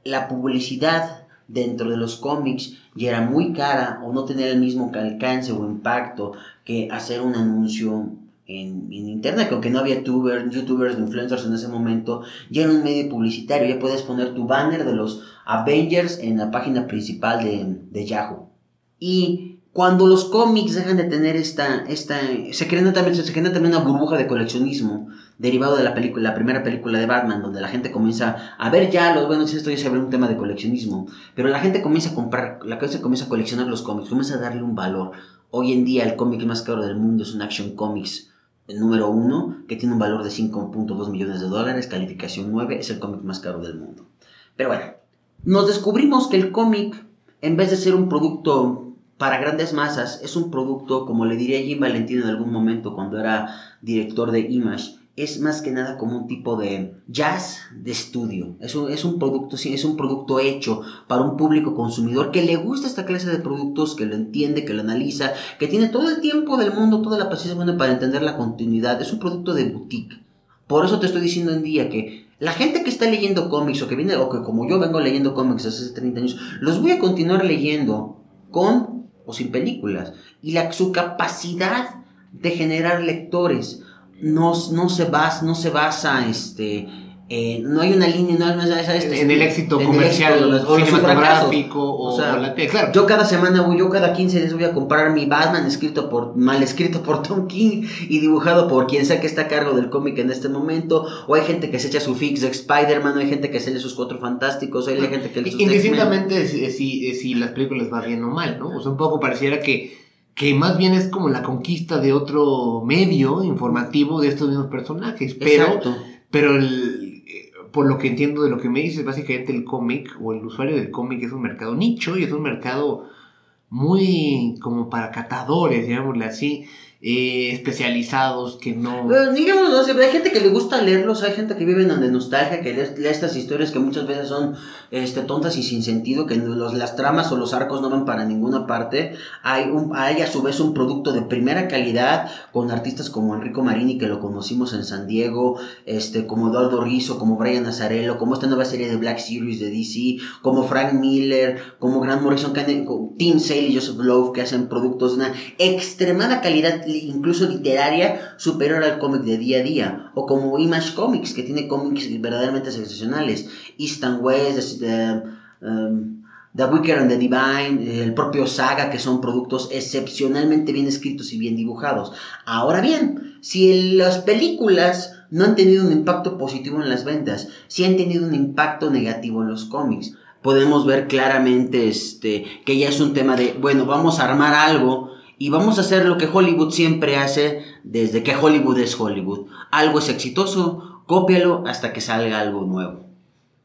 la publicidad dentro de los cómics y era muy cara o no tenía el mismo alcance o impacto que hacer un anuncio en, internet, aunque no había tubers, youtubers, influencers en ese momento, ya era un medio publicitario, ya puedes poner tu banner de los Avengers en la página principal de, de Yahoo. Y cuando los cómics dejan de tener esta, esta, se crea también, se crea también una burbuja de coleccionismo derivado de la película, la primera película de Batman, donde la gente comienza a ver ya los, bueno, esto ya se ve un tema de coleccionismo, pero la gente comienza a comprar, la gente comienza a coleccionar los cómics, comienza a darle un valor. Hoy en día el cómic más caro del mundo es un Action Comics número uno, que tiene un valor de 5.2 millones de dólares, calificación 9, es el cómic más caro del mundo. Pero bueno, nos descubrimos que el cómic, en vez de ser un producto para grandes masas es un producto, como le diría Jim Valentín en algún momento cuando era director de Image, es más que nada como un tipo de jazz de estudio. Es un, es un producto, es un producto hecho para un público consumidor que le gusta esta clase de productos, que lo entiende, que lo analiza, que tiene todo el tiempo del mundo, toda la paciencia para entender la continuidad. Es un producto de boutique. Por eso te estoy diciendo en día que la gente que está leyendo cómics o que viene, o que como yo vengo leyendo cómics hace 30 años, los voy a continuar leyendo con o sin películas. Y la, su capacidad de generar lectores no, no, se, basa, no se basa este, eh, no hay una línea, no hay este, en el éxito comercial, o cinematográfico, o, la claro. Yo cada semana, yo cada 15 días voy a comprar mi Batman escrito por, mal escrito por Tom King y dibujado por quien sea que está a cargo del cómic en este momento, o hay gente que se echa su fix de Spider-Man, o hay gente que se lee sus cuatro fantásticos, hay gente que lee Indistintamente si, si, las películas van bien o mal, ¿no? O sea, un poco pareciera que que más bien es como la conquista de otro medio informativo de estos mismos personajes, pero, pero el, por lo que entiendo de lo que me dices, básicamente el cómic o el usuario del cómic es un mercado nicho y es un mercado muy como para catadores, digámosle así. Eh, especializados que no... digamos, no, hay gente que le gusta leerlos, hay gente que vive en donde nostalgia, que lee, estas historias que muchas veces son este, tontas y sin sentido, que los, las tramas o los arcos no van para ninguna parte. Hay, un, hay a su vez un producto de primera calidad con artistas como Enrico Marini, que lo conocimos en San Diego, este, como Eduardo Rizzo, como Brian Nazarello, como esta nueva serie de Black Series de DC, como Frank Miller, como Grant Morrison, Tim Sale y Joseph Love, que hacen productos de una extremada calidad incluso literaria superior al cómic de día a día, o como Image Comics, que tiene cómics verdaderamente sensacionales, East and West, The, um, the Wicker and the Divine, el propio Saga, que son productos excepcionalmente bien escritos y bien dibujados. Ahora bien, si las películas no han tenido un impacto positivo en las ventas, si han tenido un impacto negativo en los cómics, podemos ver claramente este, que ya es un tema de, bueno, vamos a armar algo y vamos a hacer lo que Hollywood siempre hace desde que Hollywood es Hollywood. Algo es exitoso, cópialo hasta que salga algo nuevo.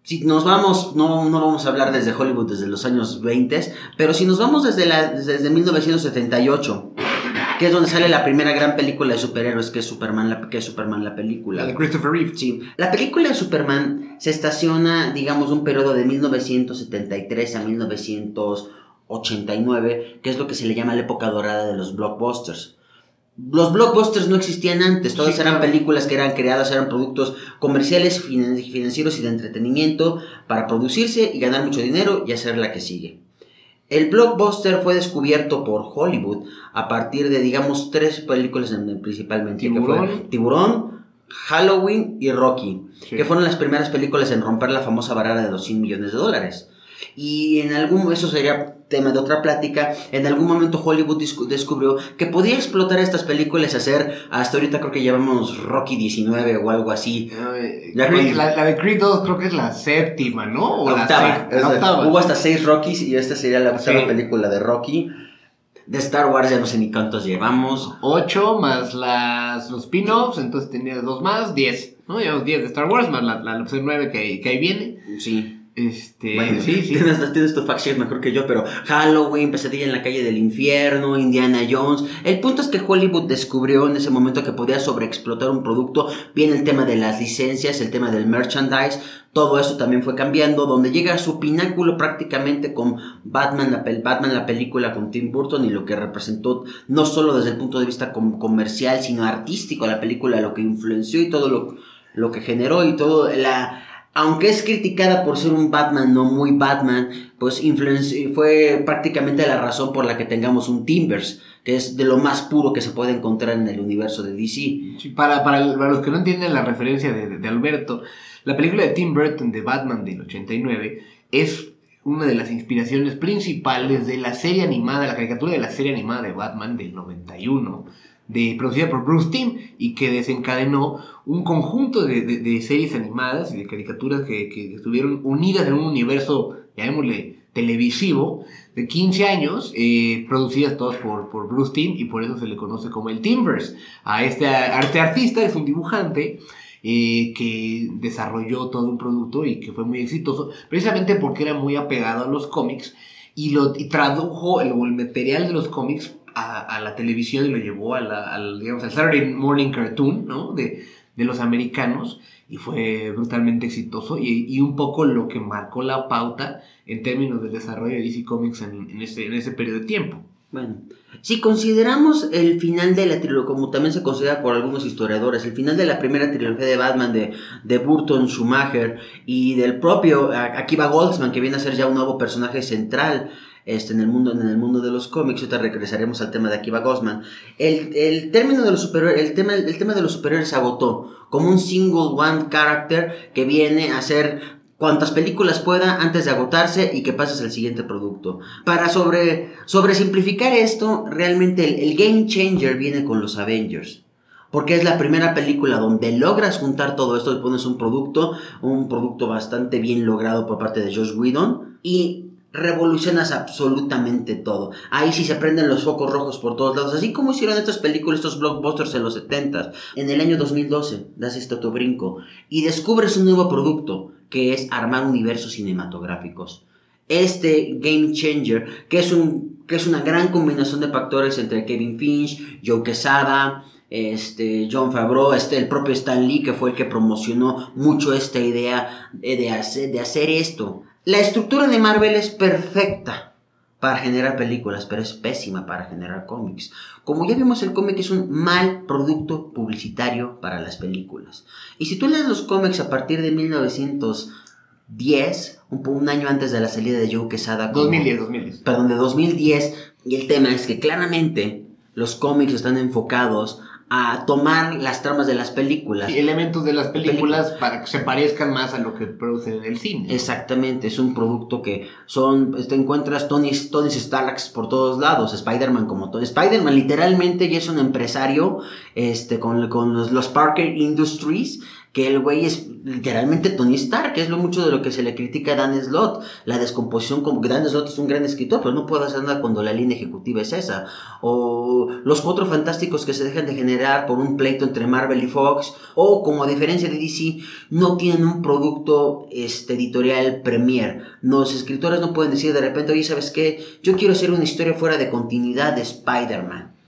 Si nos vamos, no, no vamos a hablar desde Hollywood desde los años 20, pero si nos vamos desde, la, desde 1978, que es donde sale la primera gran película de superhéroes, que es Superman, la, que es Superman la película. La de Christopher Reeve. Sí. La película de Superman se estaciona, digamos, un periodo de 1973 a 1980 89, que es lo que se le llama la época dorada de los blockbusters. Los blockbusters no existían antes, todas eran películas que eran creadas, eran productos comerciales, financieros y de entretenimiento para producirse y ganar mucho dinero y hacer la que sigue. El blockbuster fue descubierto por Hollywood a partir de, digamos, tres películas principalmente. Tiburón, Tiburón Halloween y Rocky, que fueron las primeras películas en romper la famosa barrera de los 100 millones de dólares. Y en algún, eso sería tema de otra plática, en algún momento Hollywood descubrió que podía explotar estas películas y hacer, hasta ahorita creo que llevamos Rocky 19 o algo así. la, de Creed 2 creo que es la séptima, ¿no? O la, octava, Hubo hasta seis Rockys y esta sería la octava película de Rocky. De Star Wars ya no sé ni cuántos llevamos. Ocho más las, los spin-offs, entonces tenías dos más, diez. ¿no? Llevamos diez de Star Wars más la, la, opción nueve que, que ahí viene. Sí. Este, sí, sí. Tienes, tienes tu fact mejor que yo, pero Halloween, Pesadilla en la calle del infierno, Indiana Jones. El punto es que Hollywood descubrió en ese momento que podía sobreexplotar un producto. Viene el tema de las licencias, el tema del merchandise. Todo eso también fue cambiando, donde llega a su pináculo prácticamente con Batman la, Batman, la película con Tim Burton y lo que representó no solo desde el punto de vista comercial, sino artístico la película, lo que influenció y todo lo, lo que generó y todo la aunque es criticada por ser un Batman no muy Batman, pues fue prácticamente la razón por la que tengamos un Timbers, que es de lo más puro que se puede encontrar en el universo de DC. para, para, los que no entienden la referencia de, de, Alberto, la película de Tim Burton de Batman del 89 es una de las inspiraciones principales de la serie animada, la caricatura de la serie animada de Batman del 91 de, producida por Bruce Timm y que desencadenó un conjunto de, series animadas y de caricaturas que, estuvieron unidas en un universo, llamémosle, televisivo de 15 años, eh, producidas todas por, por Bruce Timm y por eso se le conoce como el Timbers. A este, arte artista es un dibujante eh, que desarrolló todo un producto y que fue muy exitoso, precisamente porque era muy apegado a los cómics y, lo, tradujo el, el material de los cómics a, la televisión y lo llevó a la, al, digamos, al Saturday Morning Cartoon, ¿no? De, de los americanos y fue brutalmente exitoso y, y, un poco lo que marcó la pauta en términos del desarrollo de DC Comics en, en, ese, en ese periodo de tiempo. Bueno, si consideramos el final de la trilogía, como también se considera por algunos historiadores, el final de la primera trilogía de Batman de, de Burton, Schumacher y del propio Akiva Goldsman, que viene a ser ya un nuevo personaje central este, en, el mundo, en el mundo de los cómics, ahorita regresaremos al tema de Akiva Gosman, el, el término de los el tema, el tema de los superiores se agotó como un single one character que viene a ser cuantas películas pueda antes de agotarse y que pases al siguiente producto. Para sobre, sobre simplificar esto, realmente el, el game changer viene con los Avengers porque es la primera película donde logras juntar todo esto y pones un producto, un producto bastante bien logrado por parte de Josh Whedon y revolucionas absolutamente todo. Ahí sí se prenden los focos rojos por todos lados, así como hicieron estas películas, estos blockbusters en los 70 En el año 2012 das este otro brinco y descubres un nuevo producto que es armar universos cinematográficos. Este Game Changer, que es, un, que es una gran combinación de factores entre Kevin Finch, Joe Quesada, este, John Favreau, este, el propio Stan Lee, que fue el que promocionó mucho esta idea de hacer, de hacer esto. La estructura de Marvel es perfecta para generar películas, pero es pésima para generar cómics. Como ya vimos, el cómic es un mal producto publicitario para las películas. Y si tú lees los cómics a partir de 1910, un, un año antes de la salida de Joe Quesada... 2010, 2010. Perdón, de 2010, y el tema es que claramente los cómics están enfocados a tomar las tramas de las películas. Y elementos de las películas para que se parezcan más a lo que producen en el cine. Exactamente, es un producto que son, te encuentras Tony, Tony Starks por todos lados, Spider-Man como todo. Spider-Man literalmente ya es un empresario este, con, con los, los Parker Industries que el güey es literalmente Tony Stark, que es lo mucho de lo que se le critica a Dan Slott, la descomposición, como que Dan Slott es un gran escritor, pero no puede hacer nada cuando la línea ejecutiva es esa, o los cuatro fantásticos que se dejan de generar por un pleito entre Marvel y Fox, o como a diferencia de DC, no tienen un producto este, editorial premier, los escritores no pueden decir de repente, oye, ¿sabes qué? Yo quiero hacer una historia fuera de continuidad de Spider-Man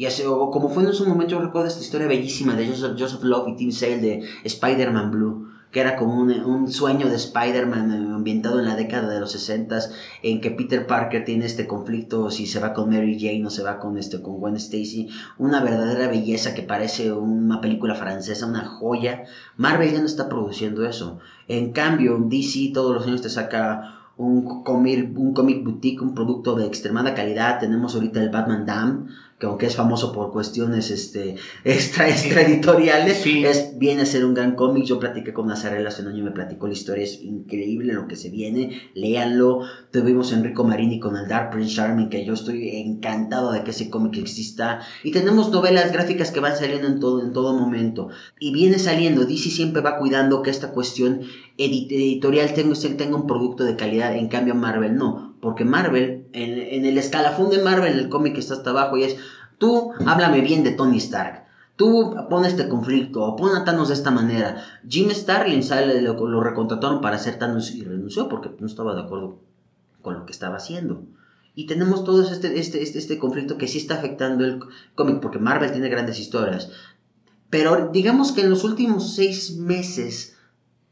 y así, o como fue en su momento, yo recuerdo esta historia bellísima de Joseph, Joseph Love y Tim Sale de Spider-Man Blue, que era como un, un sueño de Spider-Man eh, ambientado en la década de los 60 en que Peter Parker tiene este conflicto si se va con Mary Jane o se va con, este, con Gwen Stacy. Una verdadera belleza que parece una película francesa, una joya. Marvel ya no está produciendo eso. En cambio, DC todos los años te saca un cómic, un comic boutique, un producto de extremada calidad. Tenemos ahorita el Batman Dam, que aunque es famoso por cuestiones este, extra, extra editoriales, es, viene a ser un gran cómic. Yo platiqué con Nazarela hace un año y me platicó la historia, es increíble lo que se viene, léanlo. Tuvimos a Enrico Marini con el Dark Prince Charming, que yo estoy encantado de que ese cómic exista. Y tenemos novelas gráficas que van saliendo en todo, en todo momento. Y viene saliendo, DC siempre va cuidando que esta cuestión editorial tenga, tenga un producto de calidad, en cambio Marvel no porque Marvel, en, el escalafón de Marvel, el cómic está hasta abajo y es, tú háblame bien de Tony Stark. Tú pon este conflicto, o pon a Thanos de esta manera. Jim Starlin sale, lo, lo recontrataron para hacer Thanos y renunció porque no estaba de acuerdo con lo que estaba haciendo. Y tenemos todo este, este, este, este conflicto que sí está afectando el cómic, porque Marvel tiene grandes historias. Pero digamos que en los últimos seis meses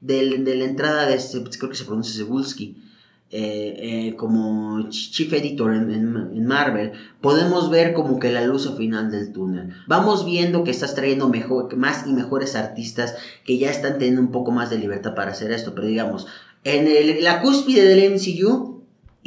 de, de la entrada de este, creo que se pronuncia Cebulski, eh, eh, como chief editor en, Marvel, podemos ver como que la luz al final del túnel. Vamos viendo que estás trayendo mejor, más y mejores artistas que ya están teniendo un poco más de libertad para hacer esto, pero digamos, en la cúspide del MCU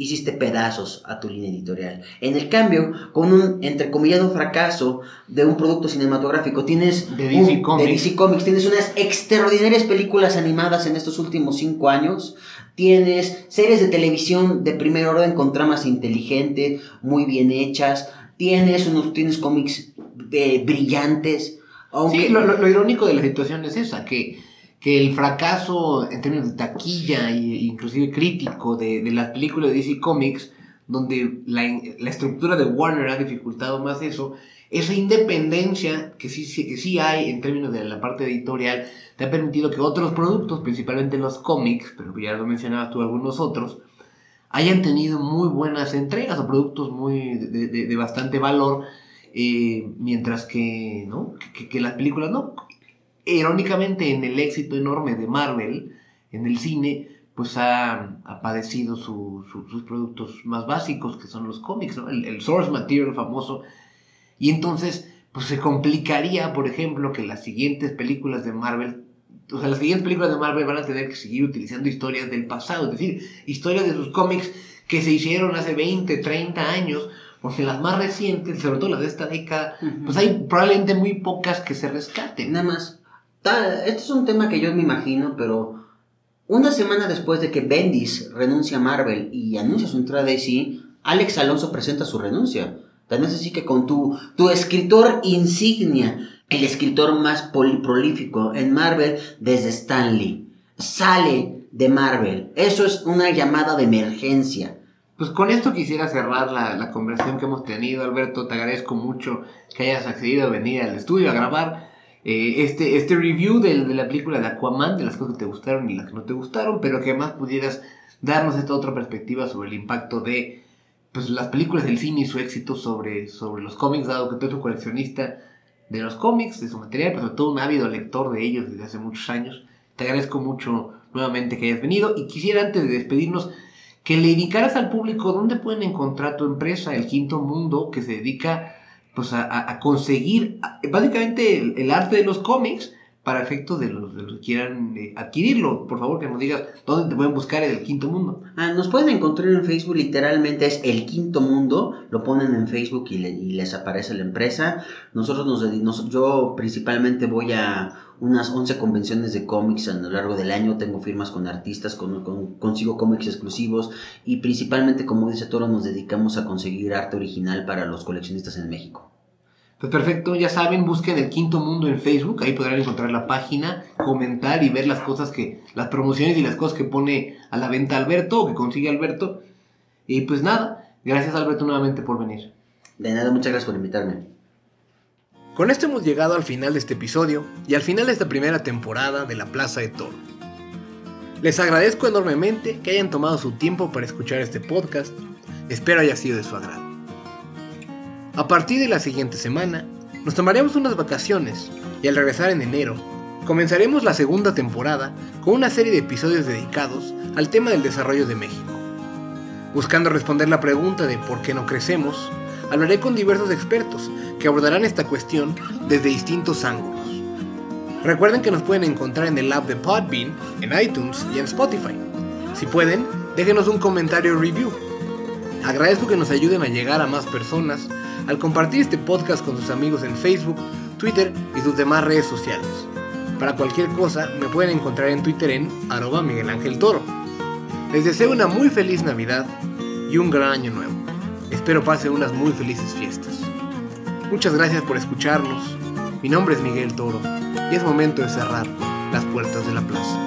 hiciste pedazos a tu línea editorial. En el cambio, con un entrecomillado fracaso de un producto cinematográfico, tienes de DC, Comics. tienes unas extraordinarias películas animadas en estos últimos cinco años, tienes series de televisión de primer orden con tramas inteligentes, muy bien hechas, tienes unos tienes cómics eh, brillantes. Aunque... Sí, lo, lo irónico de la situación es esa, que que el fracaso en términos de taquilla e inclusive crítico de, de las películas de DC Comics, donde la, la, estructura de Warner ha dificultado más eso, esa independencia que sí, que sí hay en términos de la parte editorial, te ha permitido que otros productos, principalmente los cómics, pero ya lo mencionabas tú algunos otros, hayan tenido muy buenas entregas o productos muy de, de, bastante valor, eh, mientras que, ¿no? que, las películas no irónicamente en el éxito enorme de Marvel en el cine, pues ha, padecido sus productos más básicos, que son los cómics, el, source material famoso. Y entonces, pues se complicaría, por ejemplo, que las siguientes películas de Marvel o sea, las siguientes películas de Marvel van a tener que seguir utilizando historias del pasado, es decir, historias de sus cómics que se hicieron hace 20, 30 años, porque las más recientes, sobre todo las de esta década, pues hay probablemente muy pocas que se rescaten. Nada más. Este es un tema que yo me imagino, pero una semana después de que Bendis renuncia a Marvel y anuncia su entrada a DC, Alex Alonso presenta su renuncia. Tan es así que con tu, tu escritor insignia, el escritor más prolífico en Marvel desde Stanley, sale de Marvel. Eso es una llamada de emergencia. Pues con esto quisiera cerrar la, conversación que hemos tenido, Alberto. Te agradezco mucho que hayas accedido a venir al estudio a grabar eh, este, este review de, la película de Aquaman, de las cosas que te gustaron y las que no te gustaron, pero que además pudieras darnos esta otra perspectiva sobre el impacto de pues, las películas del cine y su éxito sobre, sobre los cómics, dado que tú eres un coleccionista de los cómics, de su material, pero sobre todo un ávido lector de ellos desde hace muchos años. Te agradezco mucho nuevamente que hayas venido y quisiera antes de despedirnos que le indicaras al público dónde pueden encontrar tu empresa, El Quinto Mundo, que se dedica pues, a, conseguir básicamente el, arte de los cómics para efectos de los, que quieran eh, adquirirlo. Por favor, que nos digas dónde te pueden buscar en el Quinto Mundo. Ah, nos pueden encontrar en Facebook, literalmente es El Quinto Mundo. Lo ponen en Facebook y, les aparece la empresa. Nosotros nos, yo principalmente voy a unas 11 convenciones de cómics a lo largo del año. Tengo firmas con artistas, con, consigo cómics exclusivos y principalmente, como dice Toro, nos dedicamos a conseguir arte original para los coleccionistas en México. Pues perfecto, ya saben, busquen el Quinto Mundo en Facebook, ahí podrán encontrar la página, comentar y ver las cosas que, las promociones y las cosas que pone a la venta Alberto o que consigue Alberto. Y pues nada, gracias Alberto nuevamente por venir. De nada, muchas gracias por invitarme. Con esto hemos llegado al final de este episodio y al final de esta primera temporada de La Plaza de Toro. Les agradezco enormemente que hayan tomado su tiempo para escuchar este podcast, espero haya sido de su agrado. A partir de la siguiente semana, nos tomaremos unas vacaciones y al regresar en enero, comenzaremos la segunda temporada con una serie de episodios dedicados al tema del desarrollo de México. Buscando responder la pregunta de por qué no crecemos, hablaré con diversos expertos que abordarán esta cuestión desde distintos ángulos. Recuerden que nos pueden encontrar en el app de Podbean, en iTunes y en Spotify. Si pueden, déjenos un comentario review. Agradezco que nos ayuden a llegar a más personas al compartir este podcast con sus amigos en Facebook, Twitter y sus demás redes sociales. Para cualquier cosa me pueden encontrar en Twitter en arroba Miguel Ángel Toro. Les deseo una muy feliz Navidad y un gran año nuevo. Espero pasen unas muy felices fiestas. Muchas gracias por escucharnos. Mi nombre es Miguel Toro y es momento de cerrar las puertas de la plaza.